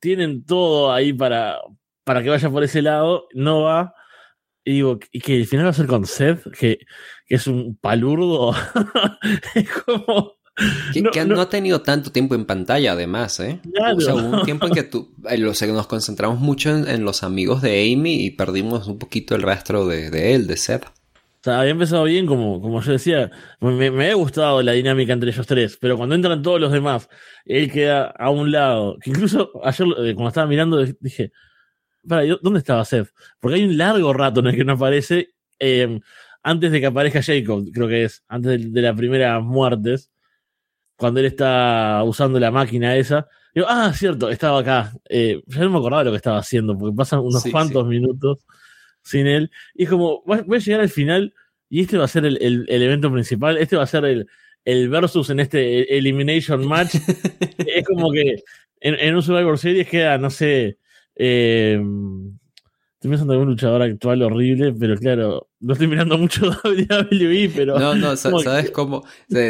tienen todo ahí para, para que vaya por ese lado, no va, y digo, y que al final va a ser con Seth, que, que es un palurdo. es como. Que, no, ha tenido tanto tiempo en pantalla, además, ¿eh? O sea, hubo un tiempo en que tú, nos concentramos mucho en, los amigos de Amy y perdimos un poquito el rastro de, de él, de Seth. O sea, había empezado bien, como, como yo decía, me, me, ha gustado la dinámica entre ellos tres, pero cuando entran todos los demás, él queda a un lado. Que incluso ayer, eh, cuando estaba mirando, dije, para, ¿dónde estaba Seth? Porque hay un largo rato en el que no aparece, eh, antes de que aparezca Jacob, creo que es, antes de, las primeras muertes, cuando él está usando la máquina esa. Digo, ah, cierto, estaba acá. Eh, ya no me acordaba de lo que estaba haciendo, porque pasan unos cuantos minutos sin él. Y es como, voy a llegar al final y este va a ser el, el, evento principal, este va a ser el, el versus en este Elimination Match. es como que en, un Survivor Series queda, no sé, eh, Estoy pensando en un luchador actual horrible, pero claro, no estoy mirando mucho WWE, pero. No, no, ¿sabes cómo?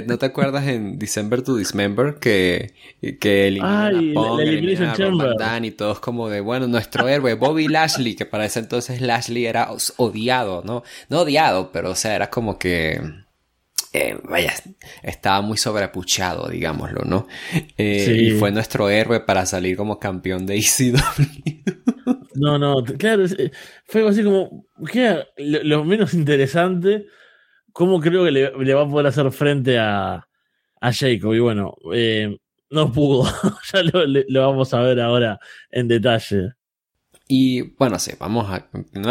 ¿No te acuerdas en December to Dismember que, que eliminaron a Pong, eliminaron a y todos como de, bueno, nuestro héroe, Bobby Lashley, que para ese entonces Lashley era odiado, ¿no? No odiado, pero o sea, era como que. Eh, vaya, estaba muy sobrepuchado, digámoslo, ¿no? Eh, y fue nuestro héroe para salir como campeón de ECW. No, no, claro, eh, fue así como, ¿qué? Lo, menos interesante, ¿cómo creo que le, va a poder hacer frente a, a Jacob? Y bueno, no pudo, ya lo, lo, vamos a ver ahora en detalle. Y bueno, sí, vamos a...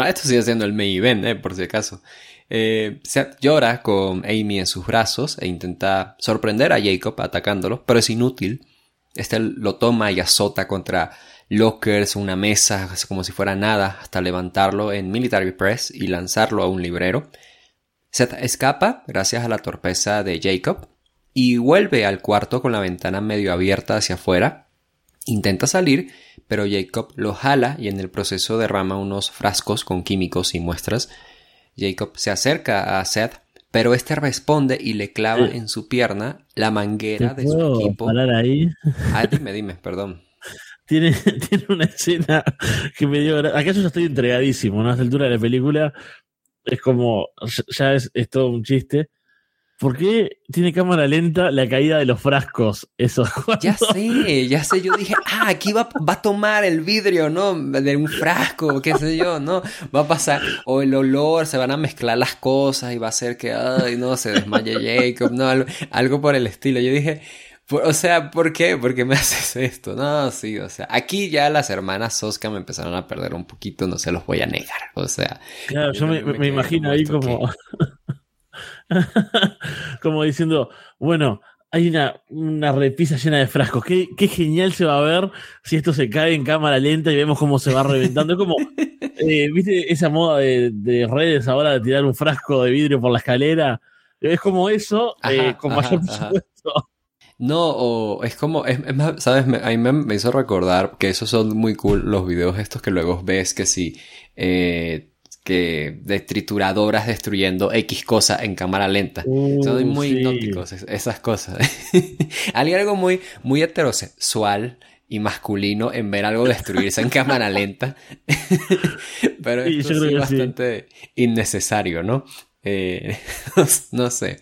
Esto sigue siendo el main event, eh, por si acaso. Eh, Seth llora con Amy en sus brazos e intenta sorprender a Jacob atacándolo, pero es inútil. Este lo toma y azota contra lockers, una mesa, como si fuera nada, hasta levantarlo en military press y lanzarlo a un librero. Seth escapa gracias a la torpeza de Jacob y vuelve al cuarto con la ventana medio abierta hacia afuera. Intenta salir, pero Jacob lo jala y en el proceso derrama unos frascos con químicos y muestras Jacob se acerca a Seth, pero este responde y le clava en su pierna la manguera de su equipo. Parar ahí? Ah, dime, dime, perdón. Tiene, tiene una escena que me dio. Acá yo ya estoy entregadísimo, ¿no? A la altura de la película es como. Ya es, es todo un chiste ¿Por qué tiene cámara lenta la caída de los frascos? Eso. Ya sé, ya sé. Yo dije, ah, aquí va, va, a tomar el vidrio, ¿no? De un frasco, qué sé yo, ¿no? Va a pasar, o el olor, se van a mezclar las cosas y va a ser que, ay, no, se desmaye Jacob, no, algo, por el estilo. Yo dije, o sea, ¿por qué? ¿Por qué me haces esto? No, sí, o sea, aquí ya las hermanas Soska me empezaron a perder un poquito, no se los voy a negar, o sea. Claro, yo me, imagino ahí como. Como diciendo, bueno, hay una, una repisa llena de frascos. Qué, qué, genial se va a ver si esto se cae en cámara lenta y vemos cómo se va reventando. Es como, eh, ¿viste esa moda de, redes ahora de tirar un frasco de vidrio por la escalera? Es como eso, eh, con mayor presupuesto. No, o es como, es, más, ¿sabes? a mí me, hizo recordar que esos son muy cool los videos estos que luego ves que si eh, que de trituradoras destruyendo X cosa en cámara lenta. Uh, Son muy hipnóticos esas cosas. Hay algo muy, muy heterosexual y masculino en ver algo destruirse en cámara lenta. Pero esto es bastante innecesario, ¿no? Eh, no, sé.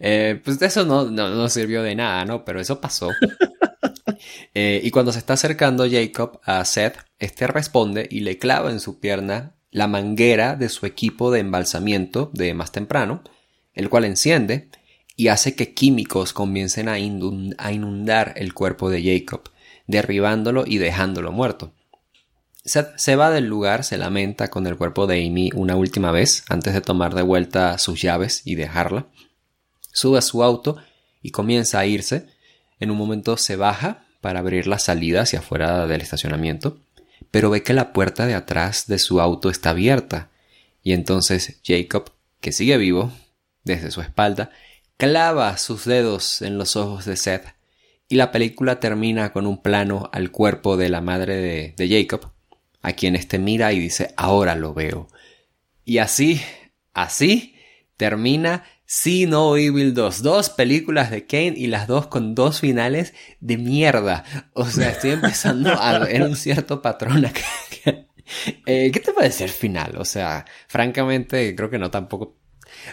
Eh, pues eso no, no, sirvió de nada, ¿no? Pero eso pasó. Eh, y cuando se está acercando Jacob a Seth, este responde y le clava en su pierna la manguera de su equipo de embalsamiento de más temprano, el cual enciende y hace que químicos comiencen a, inundar el cuerpo de Jacob, derribándolo y dejándolo muerto. se va del lugar, se lamenta con el cuerpo de Amy una última vez antes de tomar de vuelta sus llaves y dejarla. Sube a su auto y comienza a irse. En un momento se baja para abrir la salida hacia afuera del estacionamiento pero ve que la puerta de atrás de su auto está abierta, y entonces Jacob, que sigue vivo, desde su espalda, clava sus dedos en los ojos de Seth, y la película termina con un plano al cuerpo de la madre de, Jacob, a quien éste mira y dice ahora lo veo. Y así, así termina Sí, No Evil 2. Dos películas de Kane y las dos con dos finales de mierda. O sea, estoy empezando a ver un cierto patrón acá. Eh, ¿Qué te parece el final? O sea, francamente, creo que no tampoco.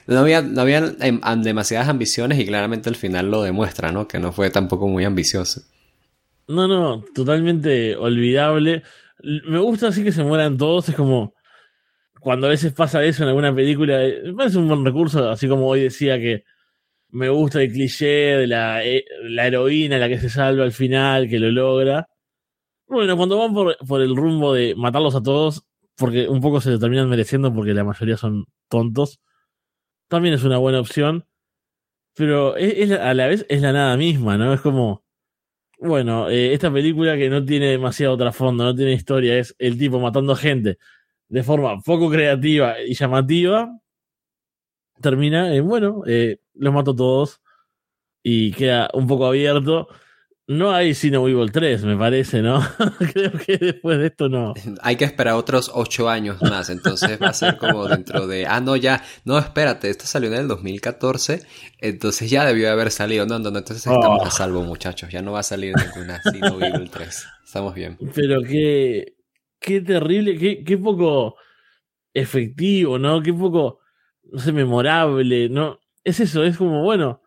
No había, no había em, demasiadas ambiciones y claramente el final lo demuestra, ¿no? Que no fue tampoco muy ambicioso. No, no, totalmente olvidable. Me gusta así que se mueran todos, es como cuando a veces pasa eso en alguna película, me eh, parece un buen recurso, así como hoy decía que me gusta el cliché de la, eh, la heroína, la que se salva al final, que lo logra. Bueno, cuando van por, por, el rumbo de matarlos a todos, porque un poco se lo terminan mereciendo porque la mayoría son tontos, también es una buena opción. Pero es, a la vez es la nada misma, ¿no? Es como, bueno, eh, esta película que no tiene demasiado trasfondo, no tiene historia, es el tipo matando gente de forma poco creativa y llamativa, termina en, bueno, eh, los mato todos y queda un poco abierto. no hay Sino Evil 3, me parece, ¿no? Creo que después de esto no. Hay que esperar otros ocho años más, entonces va a ser como dentro de, ah, no, ya, no, espérate, esto salió en el 2014, entonces ya debió haber salido, no, no, no entonces estamos a oh. salvo, muchachos, ya no va a salir ninguna Sino Evil 3, estamos bien. Pero qué, qué terrible, qué, qué poco efectivo, ¿no? Qué poco, no sé, memorable, ¿no? Es eso, es como, bueno,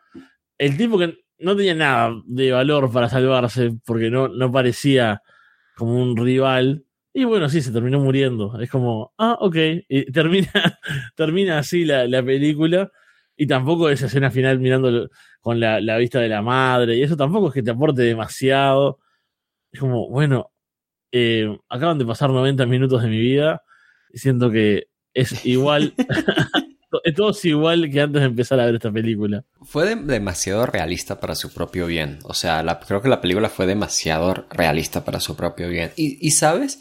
el tipo que no tenía nada de valor para salvarse porque no, no parecía como un rival. Y bueno, sí, se terminó muriendo. Es como, ah, ok. Y termina, termina así la, la película. Y tampoco esa escena final mirando con la, la, vista de la madre. Y eso tampoco es que te aporte demasiado. Es como, bueno, eh, acaban de pasar 90 minutos de mi vida. Y siento que es igual todo es igual que antes de empezar a ver esta película. Fue demasiado realista para su propio bien. O sea, creo que la película fue demasiado realista para su propio bien. Y, sabes,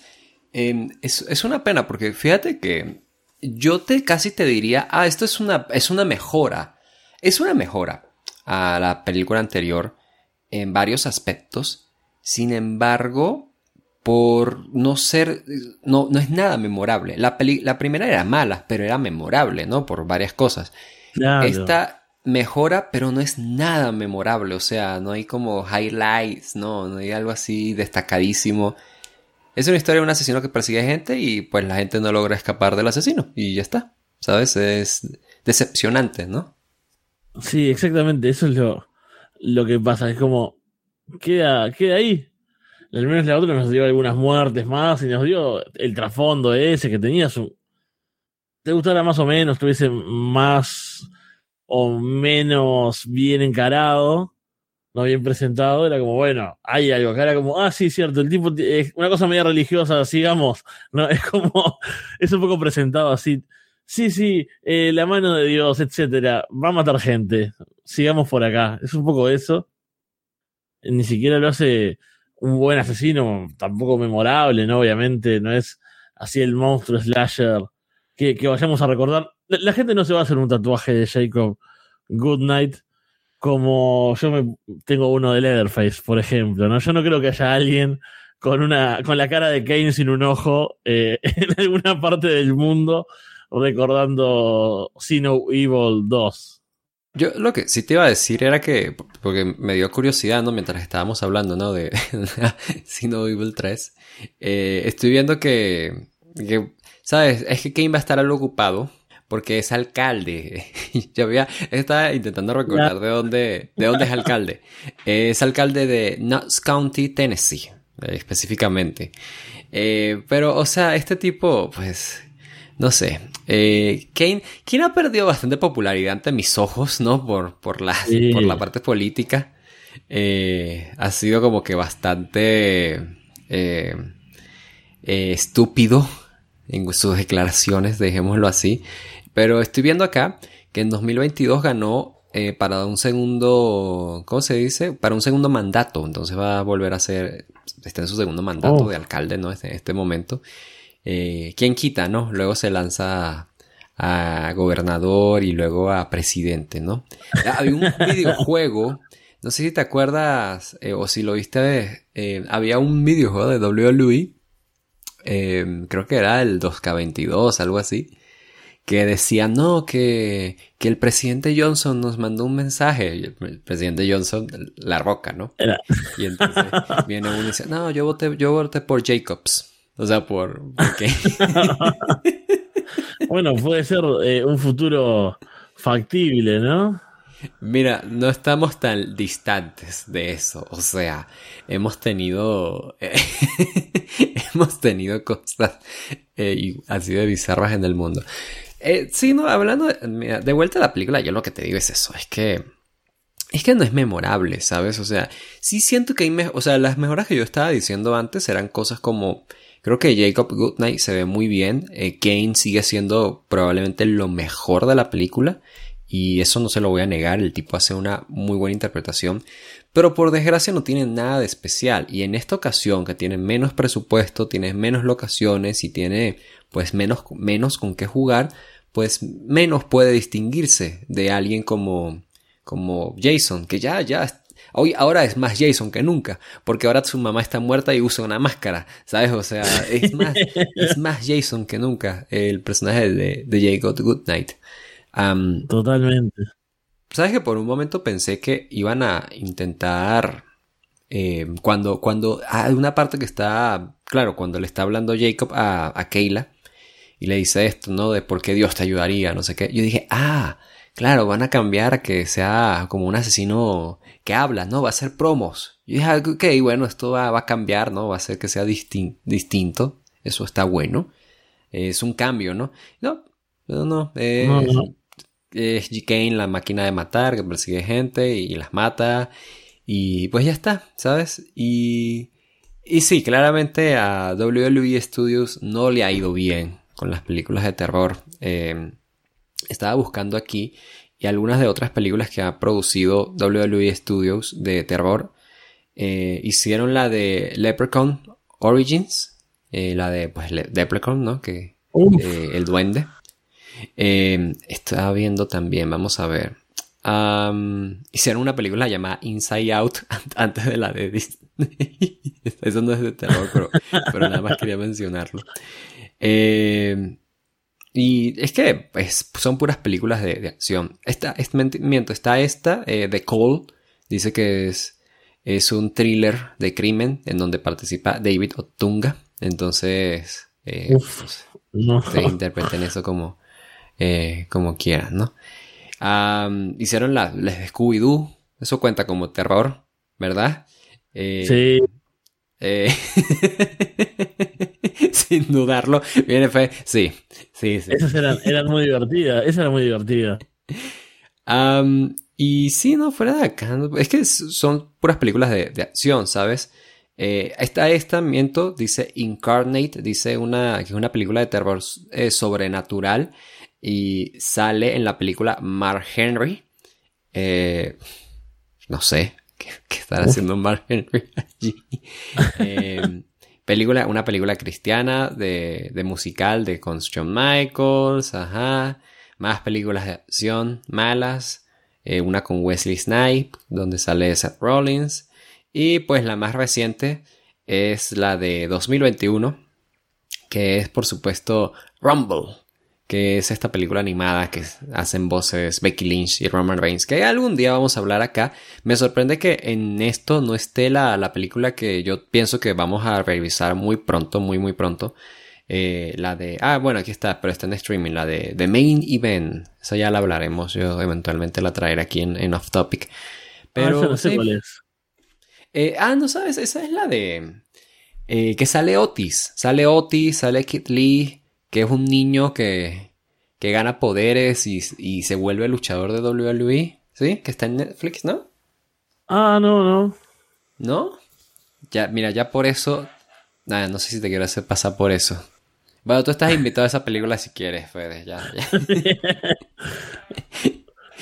em, es, una pena porque fíjate que yo te casi te diría, ah, esto es una, es una mejora. Es una mejora a la película anterior en varios aspectos. Sin embargo, por no ser, no, no es nada memorable. La, la primera era mala, pero era memorable, ¿no? Por varias cosas. Esta mejora, pero no es nada memorable, o sea, no hay como highlights, no, no hay algo así destacadísimo. Es una historia de un asesino que persigue gente y pues la gente no logra escapar del asesino y ya está, ¿sabes? Es decepcionante, ¿no? Sí, exactamente, eso es lo, lo que pasa, es como, queda, queda ahí, al menos la otra nos dio algunas muertes más y nos dio el trasfondo ese que tenía su. Te gustara más o menos, estuviese más o menos bien encarado, no bien presentado, era como, bueno, hay algo, que era como, ah, sí, cierto, el tipo es una cosa media religiosa, sigamos, ¿no? Es como, es un poco presentado así. Sí, sí, eh, la mano de Dios, etcétera, va a matar gente, sigamos por acá. Es un poco eso. Ni siquiera lo hace un buen asesino, tampoco memorable, ¿no? Obviamente, no es así el monstruo slasher que, vayamos a recordar. La, gente no se va a hacer un tatuaje de Jacob Goodnight como yo me tengo uno de Leatherface, por ejemplo, ¿no? Yo no creo que haya alguien con una con la cara de Kane sin un ojo eh, en alguna parte del mundo recordando Sino Evil 2. Yo lo que sí te iba a decir era que, porque me dio curiosidad, ¿no? Mientras estábamos hablando, ¿no? De Sino Evil 3. Eh, estoy viendo que, que, ¿sabes? Es que Kane va a estar algo ocupado porque es alcalde. Yo había, estaba intentando recordar de dónde, de dónde es alcalde. Es alcalde de Knox County, Tennessee, específicamente. Eh, pero, o sea, este tipo, pues, no sé. Eh, Kane, ha perdido bastante popularidad ante mis ojos, ¿no? Por, por, la, por la parte política. Eh, ha sido como que bastante eh, eh, estúpido en sus declaraciones, dejémoslo así. Pero estoy viendo acá que en 2022 ganó para un segundo, ¿cómo se dice? Para un segundo mandato. Entonces va a volver a ser, está en su segundo mandato oh. de alcalde, ¿no? En este momento. Eh, ¿quién quita, no? Luego se lanza a, gobernador y luego a presidente, ¿no? Había un videojuego, no sé si te acuerdas eh, o si lo viste, eh, había un videojuego de WWE, creo que era el 2K22, algo así, que decía, no, que, que el presidente Johnson nos mandó un mensaje. Y el, presidente Johnson, la roca, ¿no? Y entonces viene uno y dice, no, yo voté, yo voté por Jacobs. O sea, por, bueno, puede ser eh, un futuro factible, ¿no? Mira, no estamos tan distantes de eso. O sea, hemos tenido. hemos tenido cosas eh, así de bizarras en el mundo. Eh, sí, no, hablando de, de vuelta a la película, yo lo que te digo es eso: es que. Es que no es memorable, ¿sabes? O sea, sí siento que hay. o sea, las mejoras que yo estaba diciendo antes eran cosas como Creo que Jacob Goodnight se ve muy bien. Eh, Kane sigue siendo probablemente lo mejor de la película. Y eso no se lo voy a negar. El tipo hace una muy buena interpretación. Pero por desgracia no tiene nada de especial. Y en esta ocasión, que tiene menos presupuesto, tiene menos locaciones y tiene pues menos, menos con qué jugar, pues menos puede distinguirse de alguien como, como Jason, que ya, ya hoy ahora es más Jason que nunca, porque ahora su mamá está muerta y usa una máscara, ¿sabes? O sea, es más, es más Jason que nunca el personaje de, de Jacob Goodnight. Totalmente. ¿Sabes que por un momento pensé que iban a intentar eh, cuando, cuando hay una parte que está, claro, cuando le está hablando Jacob a, a Kayla y le dice esto, ¿no? De por qué Dios te ayudaría, no sé qué. Yo dije, ah, claro, van a cambiar a que sea como un asesino que habla, ¿no? Va a ser promos. Y dije, ok, bueno, esto va, a cambiar, ¿no? Va a ser que sea distinto. Eso está bueno. Es un cambio, ¿no? No, no, no. Es, es G. Kane, la máquina de matar, que persigue gente y las mata. Y pues ya está, ¿sabes? Y, y sí, claramente a WWE Studios no le ha ido bien con las películas de terror. Eh, estaba buscando aquí y algunas de otras películas que ha producido WWE Studios de terror eh, hicieron la de Leprechaun Origins, eh, la de pues Leprechaun, ¿no? Que eh, el duende. estaba viendo también, vamos a ver. hicieron una película llamada Inside Out antes de la de Disney. Eso no es de terror, pero, pero nada más quería mencionarlo. Eh, y es que pues, son puras películas de, acción. Esta, este miento, está esta, eh, The Call, dice que es, es un thriller de crimen en donde participa David Otunga. Entonces, eh, pues, se interpreten eso como, eh, como quieran, ¿no? hicieron la, les de Scooby-Doo, eso cuenta como terror, ¿verdad? Eh, sí. Sin dudarlo. Viene fe. Sí, sí, sí. Esas eran, muy divertidas. Esa era muy divertida. y sí, no, fuera de acá. Es que son puras películas de, acción, ¿sabes? Eh, está esta, miento, dice Incarnate, dice una, que es una película de terror eh, sobrenatural y sale en la película Mark Henry. Eh, no sé, ¿qué, estará haciendo Mark Henry allí? Película, una película cristiana de, de musical de con John Michaels, ajá. Más películas de acción malas. Eh, una con Wesley Snipes, donde sale Seth Rollins. Y pues la más reciente es la de 2021, que es por supuesto Rumble, que es esta película animada que hacen voces Becky Lynch y Roman Reigns, que algún día vamos a hablar acá. Me sorprende que en esto no esté la, la película que yo pienso que vamos a revisar muy pronto, muy, muy pronto. Eh, la de... Ah, bueno, aquí está, pero está en streaming, la de The Main Event. Esa ya la hablaremos, yo eventualmente la traeré aquí en, Off Topic. Pero... Ah, no sé cuál es. Eh, ah, no sabes, esa es la de... Eh, que sale Otis. Sale Otis, sale Kit Lee que es un niño que, que gana poderes y, y, se vuelve luchador de WWE, ¿sí? Que está en Netflix, ¿no? Ah, no, no. ¿No? Ya, mira, ya por eso... Nada, no sé si te quiero hacer pasar por eso. Bueno, tú estás invitado a esa película si quieres, Fede, ya, ya.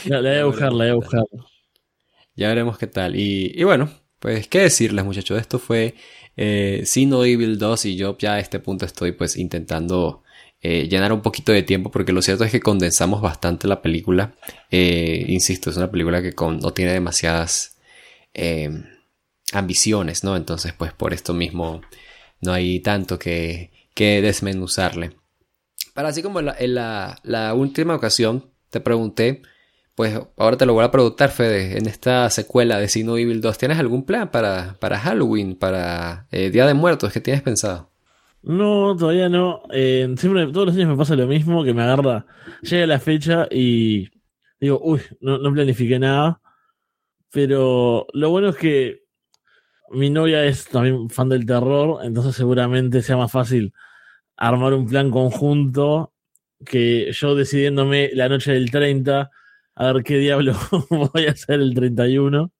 la voy a buscar, la voy a buscar. Ya veremos qué tal. Y, y bueno, pues, ¿qué decirles, muchachos? Esto fue eh, Sino Evil 2 y yo ya a este punto estoy pues intentando eh, llenar un poquito de tiempo, porque lo cierto es que condensamos bastante la película. Eh, insisto, es una película que no tiene demasiadas eh, ambiciones, ¿no? Entonces, pues por esto mismo no hay tanto que, que desmenuzarle. Para así como en la, última ocasión te pregunté, pues ahora te lo voy a preguntar, Fede, en esta secuela de Sino Evil 2, ¿tienes algún plan para, para Halloween, para Día de Muertos? ¿Qué tienes pensado? No, todavía no. Eh, siempre, todos los años me pasa lo mismo, que me agarra, llega la fecha y digo, uy, no, no planifiqué nada. Pero lo bueno es que mi novia es también fan del terror, entonces seguramente sea más fácil armar un plan conjunto que yo decidiéndome la noche del 30 a ver qué diablo voy a hacer el 31.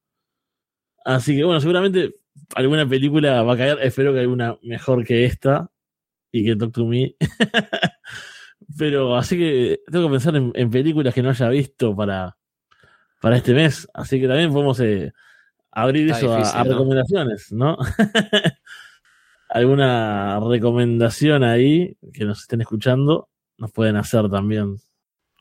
Así que bueno, seguramente alguna película va a caer, espero que alguna mejor que esta y que Talk to Me. Pero así que tengo que pensar en, películas que no haya visto para, para este mes. Así que también podemos eh, abrir eso a, recomendaciones, ¿no? Alguna recomendación ahí que nos estén escuchando, nos pueden hacer también.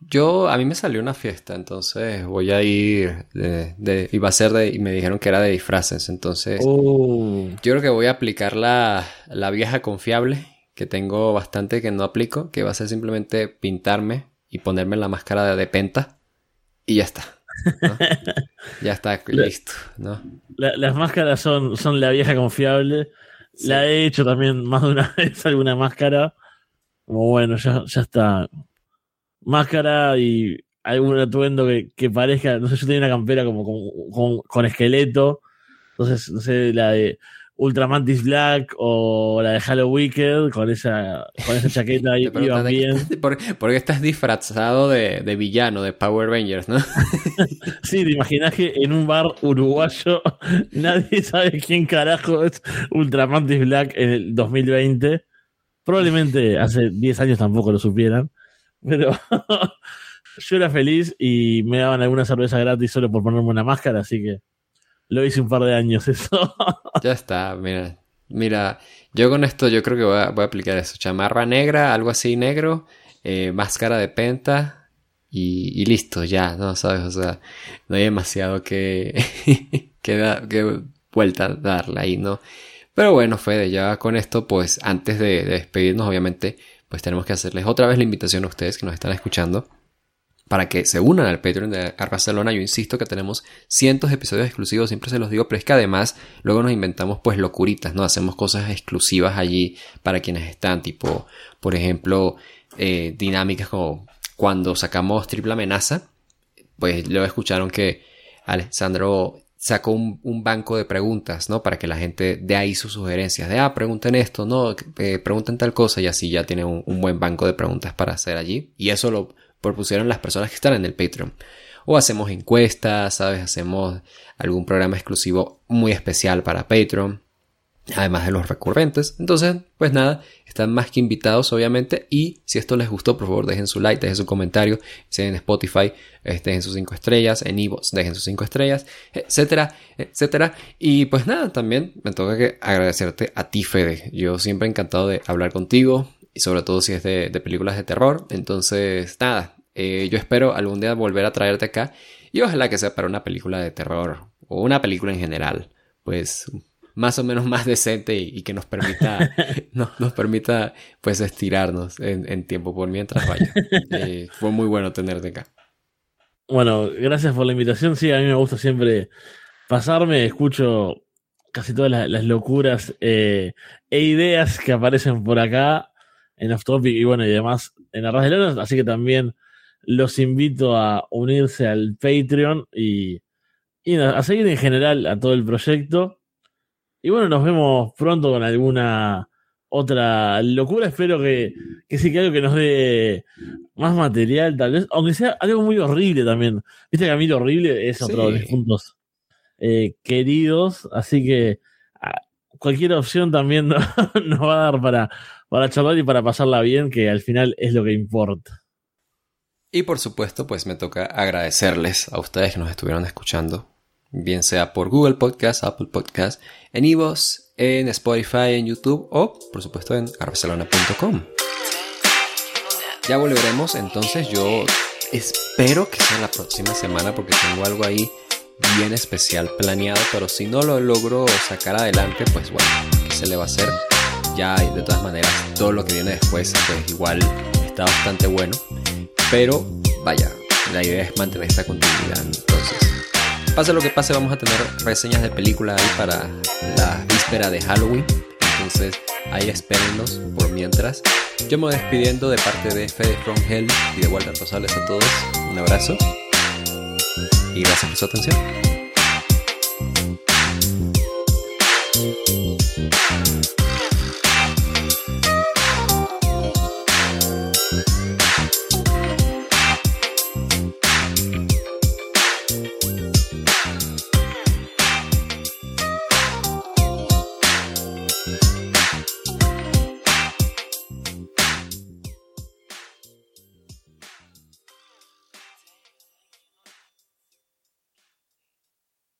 Yo, a mí me salió una fiesta, entonces voy a ir de, de- y va a ser de, y me dijeron que era de disfraces, entonces Oh, yo creo que voy a aplicar la, la vieja confiable, que tengo bastante que no aplico, que va a ser simplemente pintarme y ponerme la máscara de, penta y ya está. ¿no? ya está, listo, ¿no? la- las máscaras son, son la vieja confiable. La he hecho también más de una vez alguna máscara. Como bueno, ya, ya está. Máscara y algún atuendo que, que parezca. No sé, yo tenía una campera como con, con, con esqueleto. Entonces, no sé, la de Ultramantis Black o la de Halo Wicked con esa, con esa chaqueta preguntan iban bien. ¿por, por qué estás disfrazado de, de villano, de Power Rangers, no? Sí, te imaginas que en un bar uruguayo nadie sabe quién carajo es Ultramantis Black en el 2020. Probablemente hace 10 años tampoco lo supieran, pero yo era feliz y me daban alguna cerveza gratis solo por ponerme una máscara, así que lo hice un par de años eso. Ya está, mira. Mira, yo con esto yo creo que voy a, aplicar eso. Chamarra negra, algo así negro, eh, máscara de penta y, listo, ya, ¿no? ¿Sabes? O sea, no hay demasiado que, que, vuelta a darle ahí, ¿no? Pero bueno, Fede, ya con esto, pues antes de despedirnos, obviamente, pues tenemos que hacerles otra vez la invitación a ustedes que nos están escuchando para que se unan al Patreon de Ar Barcelona. Yo insisto que tenemos cientos de episodios exclusivos, siempre se los digo, pero es que además luego nos inventamos pues locuritas, ¿no? Hacemos cosas exclusivas allí para quienes están, tipo, por ejemplo, eh, dinámicas como cuando sacamos Triple Amenaza, pues luego escucharon que Alessandro sacó un, banco de preguntas, ¿no? Para que la gente dé ahí sus sugerencias de, ah, pregunten esto, no, eh, pregunten tal cosa y así ya tiene un, un buen banco de preguntas para hacer allí. Y eso lo propusieron las personas que están en el Patreon. O hacemos encuestas, ¿sabes? Hacemos algún programa exclusivo muy especial para Patreon. Además de los recurrentes. Entonces, pues nada, están más que invitados, obviamente. Y si esto les gustó, por favor, dejen su like, dejen su comentario. Si en Spotify, dejen sus 5 estrellas. En Evox, dejen sus 5 estrellas, etcétera, etcétera. Y pues nada, también me toca que agradecerte a ti, Fede. Yo siempre encantado de hablar contigo. Y sobre todo si es de, de películas de terror. Entonces, nada, eh, yo espero algún día volver a traerte acá. Y ojalá que sea para una película de terror. O una película en general. Pues más o menos más decente y, y que nos permita, no, nos permita pues estirarnos en, en tiempo por mientras vaya. Eh, fue muy bueno tenerte acá. Bueno, gracias por la invitación. Sí, a mí me gusta siempre pasarme, escucho casi todas las, las locuras eh, e ideas que aparecen por acá en Off Topic y bueno, y demás en Arras de Leones, así que también los invito a unirse al Patreon y, y a seguir en general a todo el proyecto. Y bueno, nos vemos pronto con alguna otra locura. Espero que, que sí que algo que nos dé más material, tal vez, aunque sea algo muy horrible también. Viste que a mí lo horrible es otro de Sí. mis puntos eh, queridos, así que cualquier opción también no- nos va a dar para, para charlar y para pasarla bien, que al final es lo que importa. Y por supuesto, pues me toca agradecerles a ustedes que nos estuvieron escuchando, bien sea por Google Podcast, Apple Podcast, en Ivos, en Spotify, en YouTube o por supuesto en arbarcelona.com. Ya volveremos, entonces yo espero que sea la próxima semana porque tengo algo ahí bien especial planeado, pero si no lo logro sacar adelante, pues bueno, ¿qué se le va a hacer? Ya de todas maneras, todo lo que viene después, pues igual está bastante bueno. Pero vaya, la idea es mantener esta continuidad. Entonces, pase lo que pase, vamos a tener reseñas de película ahí para la víspera de Halloween. Entonces, ahí espérennos por mientras. Yo me voy despidiendo de parte de Fede From Hell y de Walter Rosales a todos. Un abrazo y gracias por su atención.